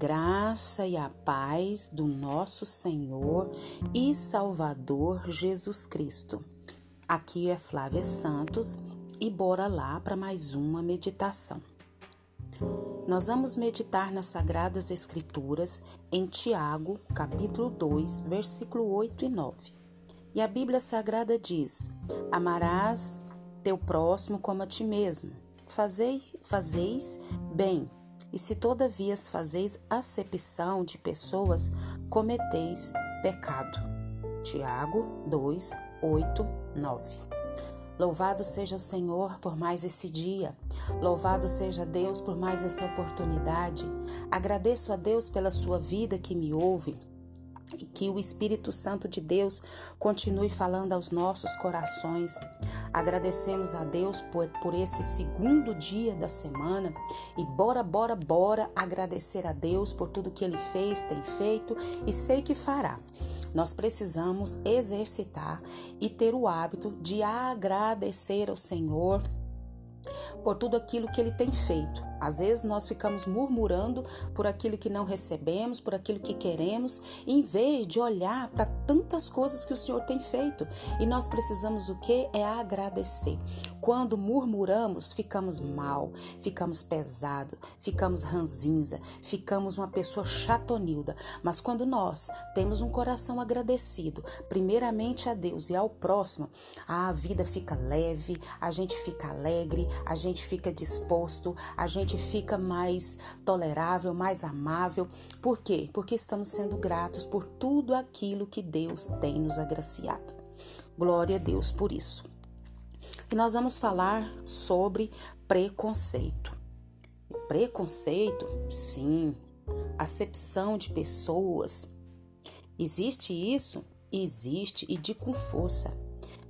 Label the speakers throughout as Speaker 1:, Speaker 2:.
Speaker 1: graça e a paz do nosso Senhor e Salvador Jesus Cristo. Aqui é Flávia Santos e bora lá para mais uma meditação. Nós vamos meditar nas Sagradas Escrituras em Tiago, capítulo 2, versículo 8 e 9. E a Bíblia Sagrada diz: Amarás teu próximo como a ti mesmo. Fazeis, fazeis bem e se todavia fazeis acepção de pessoas, cometeis pecado. Tiago 2, 8, 9. Louvado seja o Senhor por mais esse dia. Louvado seja Deus por mais essa oportunidade. Agradeço a Deus pela sua vida que me ouve e que o Espírito Santo de Deus continue falando aos nossos corações. Agradecemos a Deus por, por esse segundo dia da semana e bora, bora, bora agradecer a Deus por tudo que Ele fez, tem feito e sei que fará. Nós precisamos exercitar e ter o hábito de agradecer ao Senhor por tudo aquilo que Ele tem feito às vezes nós ficamos murmurando por aquilo que não recebemos, por aquilo que queremos, em vez de olhar para tantas coisas que o Senhor tem feito. E nós precisamos o que? É agradecer. Quando murmuramos, ficamos mal, ficamos pesado, ficamos ranzinza, ficamos uma pessoa chatonilda. Mas quando nós temos um coração agradecido, primeiramente a Deus e ao próximo, a vida fica leve, a gente fica alegre, a gente fica disposto, a gente fica mais tolerável, mais amável. Por quê? Porque estamos sendo gratos por tudo aquilo que Deus tem nos agraciado. Glória a Deus por isso. E nós vamos falar sobre preconceito. Preconceito, sim, acepção de pessoas. Existe isso? Existe e de com força.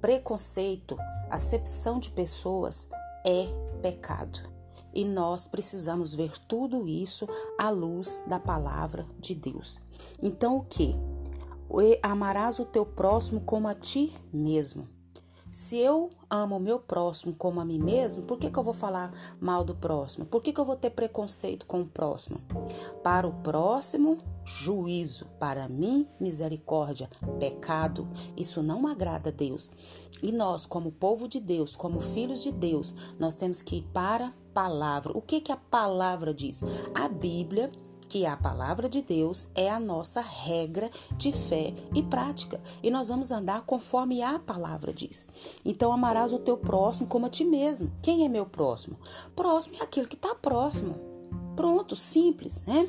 Speaker 1: Preconceito, acepção de pessoas é pecado. E nós precisamos ver tudo isso à luz da palavra de Deus. Então, o que? Amarás o teu próximo como a ti mesmo. Se eu amo o meu próximo como a mim mesmo, por que, que eu vou falar mal do próximo? Por que, que eu vou ter preconceito com o próximo? Para o próximo, juízo. Para mim, misericórdia. Pecado. Isso não agrada a Deus. E nós, como povo de Deus, como filhos de Deus, nós temos que ir para a palavra. O que, que a palavra diz? A Bíblia que a palavra de Deus é a nossa regra de fé e prática. E nós vamos andar conforme a palavra diz. Então amarás o teu próximo como a ti mesmo. Quem é meu próximo? Próximo é aquele que está próximo. Pronto, simples, né?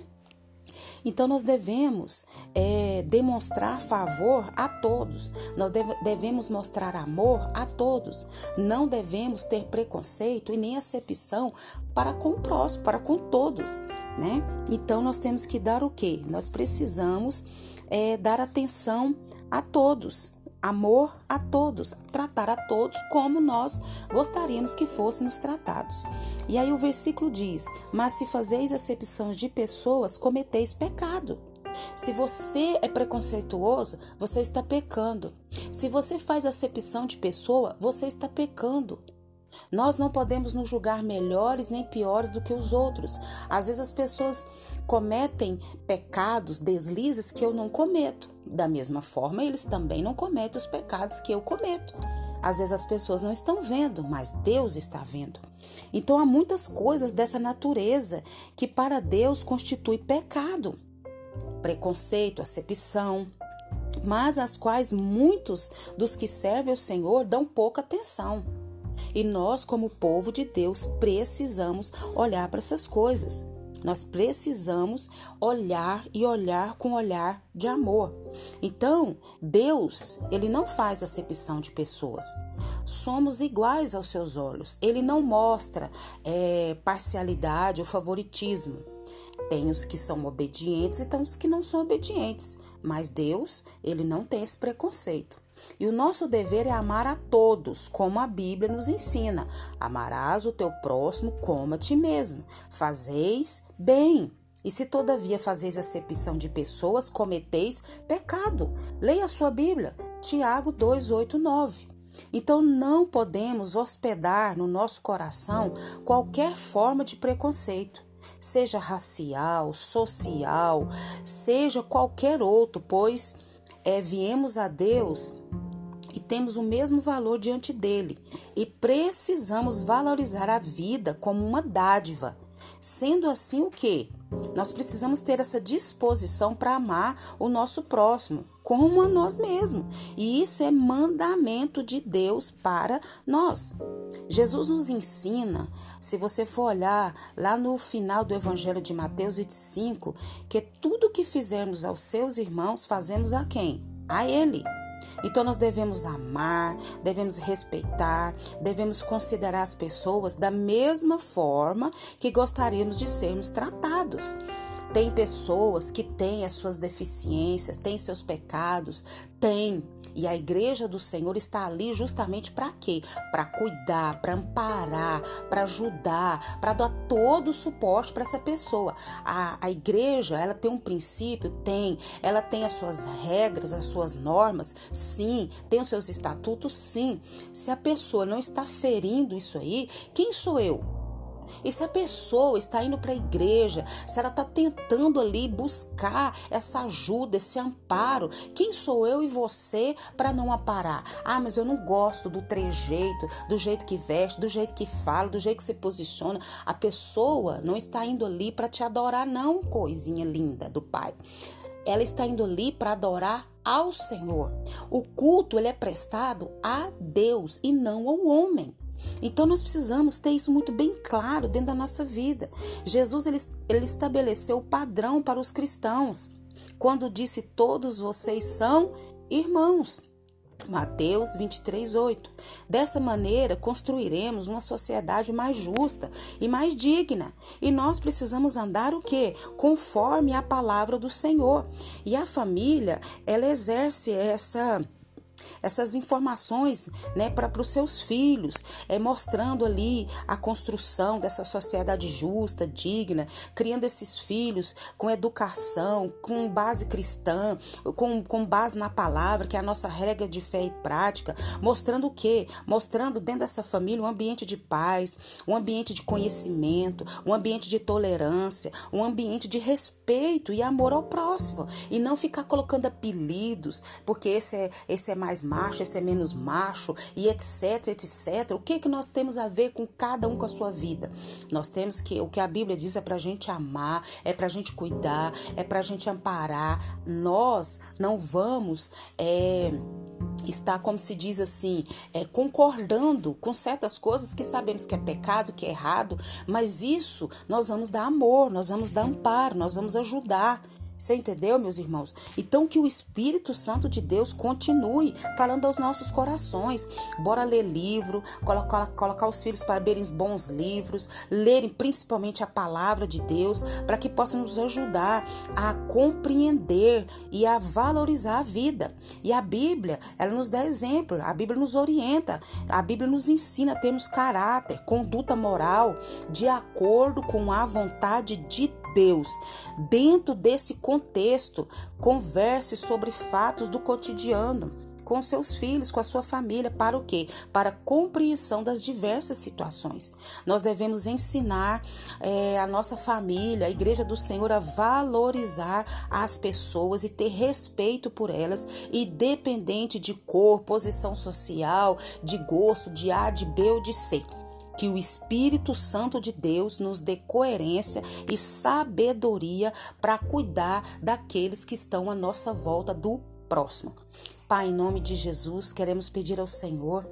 Speaker 1: Então nós devemos é, demonstrar favor a todos, nós deve, devemos mostrar amor a todos, não devemos ter preconceito e nem acepção para com o próximo, para com todos, né? Então nós temos que dar o que? Nós precisamos é, dar atenção a todos, amor a todos, tratar a todos como nós gostaríamos que fôssemos tratados. E aí o versículo diz: Mas se fazeis acepção de pessoas, cometeis pecado. Se você é preconceituoso, você está pecando. Se você faz acepção de pessoa, você está pecando. Nós não podemos nos julgar melhores nem piores do que os outros. Às vezes as pessoas cometem pecados, deslizes que eu não cometo. Da mesma forma, eles também não cometem os pecados que eu cometo. Às vezes as pessoas não estão vendo, mas Deus está vendo. Então há muitas coisas dessa natureza que para Deus constitui pecado. Preconceito, acepção, mas às quais muitos dos que servem ao Senhor dão pouca atenção. E nós, como povo de Deus, precisamos olhar para essas coisas. Nós precisamos olhar e olhar com olhar de amor. Então, Deus, ele não faz acepção de pessoas. Somos iguais aos seus olhos. Ele não mostra é, parcialidade ou favoritismo. Tem os que são obedientes e tem os que não são obedientes. Mas Deus, ele não tem esse preconceito. E o nosso dever é amar a todos, como a Bíblia nos ensina. Amarás o teu próximo como a ti mesmo. Fazeis bem. E se todavia fazeis acepção de pessoas, cometeis pecado. Leia a sua Bíblia, Tiago 2, 8, 9. Então não podemos hospedar no nosso coração qualquer forma de preconceito. seja racial, social, seja qualquer outro, pois é, viemos a Deus e temos o mesmo valor diante dele e precisamos valorizar a vida como uma dádiva. Sendo assim, o que? Nós precisamos ter essa disposição para amar o nosso próximo como a nós mesmos. E isso é mandamento de Deus para nós. Jesus nos ensina, se você for olhar lá no final do Evangelho de Mateus 25, que tudo que fizermos aos seus irmãos, fazemos a quem? A Ele. Então nós devemos amar, devemos respeitar, devemos considerar as pessoas da mesma forma que gostaríamos de sermos tratados. Tem pessoas que têm as suas deficiências, têm seus pecados, tem. E a igreja do Senhor está ali justamente para quê? Para cuidar, para amparar, para ajudar, para dar todo o suporte para essa pessoa. A, a igreja, ela tem um princípio? Tem. Ela tem as suas regras, as suas normas? Sim. Tem os seus estatutos? Sim. Se a pessoa não está ferindo isso aí, quem sou eu? E se a pessoa está indo para a igreja, se ela está tentando ali buscar essa ajuda, esse amparo, quem sou eu e você para não aparar? Ah, mas eu não gosto do trejeito, do jeito que veste, do jeito que fala, do jeito que se posiciona. A pessoa não está indo ali para te adorar, não, coisinha linda do Pai. Ela está indo ali para adorar ao Senhor. O culto ele é prestado a Deus e não ao homem. Então nós precisamos ter isso muito bem claro dentro da nossa vida. Jesus ele, ele estabeleceu o padrão para os cristãos quando disse: Todos vocês são irmãos. Mateus 23, 8. Dessa maneira, construiremos uma sociedade mais justa e mais digna. E nós precisamos andar o quê? Conforme a palavra do Senhor. E a família, ela exerce essa essas informações né, para os seus filhos, é, mostrando ali a construção dessa sociedade justa, digna, criando esses filhos com educação, com base cristã, com, com base na palavra, que é a nossa regra de fé e prática, mostrando o quê? Mostrando dentro dessa família um ambiente de paz, um ambiente de conhecimento, um ambiente de tolerância, um ambiente de respeito e amor ao próximo. E não ficar colocando apelidos, porque esse é, esse é mais macho, esse é menos macho e etc, etc. O que que nós temos a ver com cada um com a sua vida? Nós temos que o que a Bíblia diz é para a gente amar, é para a gente cuidar, é para a gente amparar. Nós não vamos é, estar, como se diz assim, é, concordando com certas coisas que sabemos que é pecado, que é errado, mas isso nós vamos dar amor, nós vamos dar amparo, nós vamos ajudar. Você entendeu, meus irmãos? Então que o Espírito Santo de Deus continue falando aos nossos corações. Bora ler livro, colocar, colocar os filhos para lerem bons livros, lerem principalmente a palavra de Deus, para que possam nos ajudar a compreender e a valorizar a vida. E a Bíblia, ela nos dá exemplo, a Bíblia nos orienta, a Bíblia nos ensina a termos caráter, conduta moral de acordo com a vontade de Deus Deus. Dentro desse contexto, converse sobre fatos do cotidiano com seus filhos, com a sua família, para o quê? Para a compreensão das diversas situações. Nós devemos ensinar é, a nossa família, a Igreja do Senhor, a valorizar as pessoas e ter respeito por elas, independente de cor, posição social, de gosto, de A, de B ou de C que o Espírito Santo de Deus nos dê coerência e sabedoria para cuidar daqueles que estão à nossa volta do próximo. Pai, em nome de Jesus, queremos pedir ao Senhor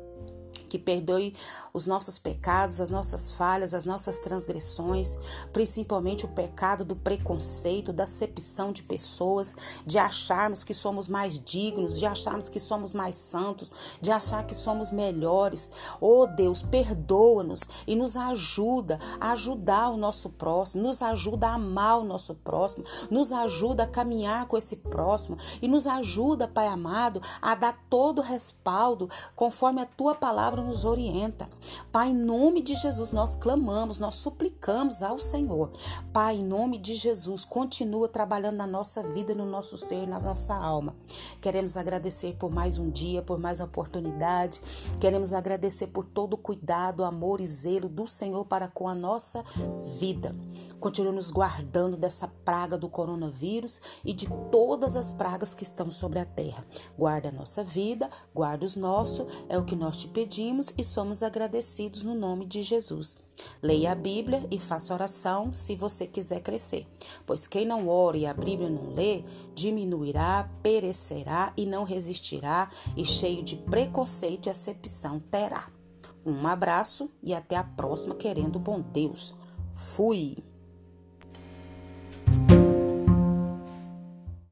Speaker 1: que perdoe os nossos pecados, as nossas falhas, as nossas transgressões, principalmente o pecado do preconceito, da acepção de pessoas, de acharmos que somos mais dignos, de acharmos que somos mais santos, de achar que somos melhores. Oh Deus, perdoa-nos e nos ajuda a ajudar o nosso próximo, nos ajuda a amar o nosso próximo, nos ajuda a caminhar com esse próximo e nos ajuda, Pai amado, a dar todo o respaldo conforme a tua palavra palavra nos orienta. Pai, em nome de Jesus, nós clamamos, nós suplicamos ao Senhor. Pai, em nome de Jesus, continua trabalhando na nossa vida, no nosso ser, na nossa alma. Queremos agradecer por mais um dia, por mais uma oportunidade. Queremos agradecer por todo o cuidado, amor e zelo do Senhor para com a nossa vida. Continua nos guardando dessa praga do coronavírus e de todas as pragas que estão sobre a terra. Guarda a nossa vida, guarda os nossos, é o que nós te pedimos e somos agradecidos no nome de Jesus. Leia a Bíblia e faça oração se você quiser crescer, pois quem não ora e a Bíblia não lê, diminuirá, perecerá e não resistirá, e cheio de preconceito e acepção terá. Um abraço e até a próxima, querendo bom Deus. Fui!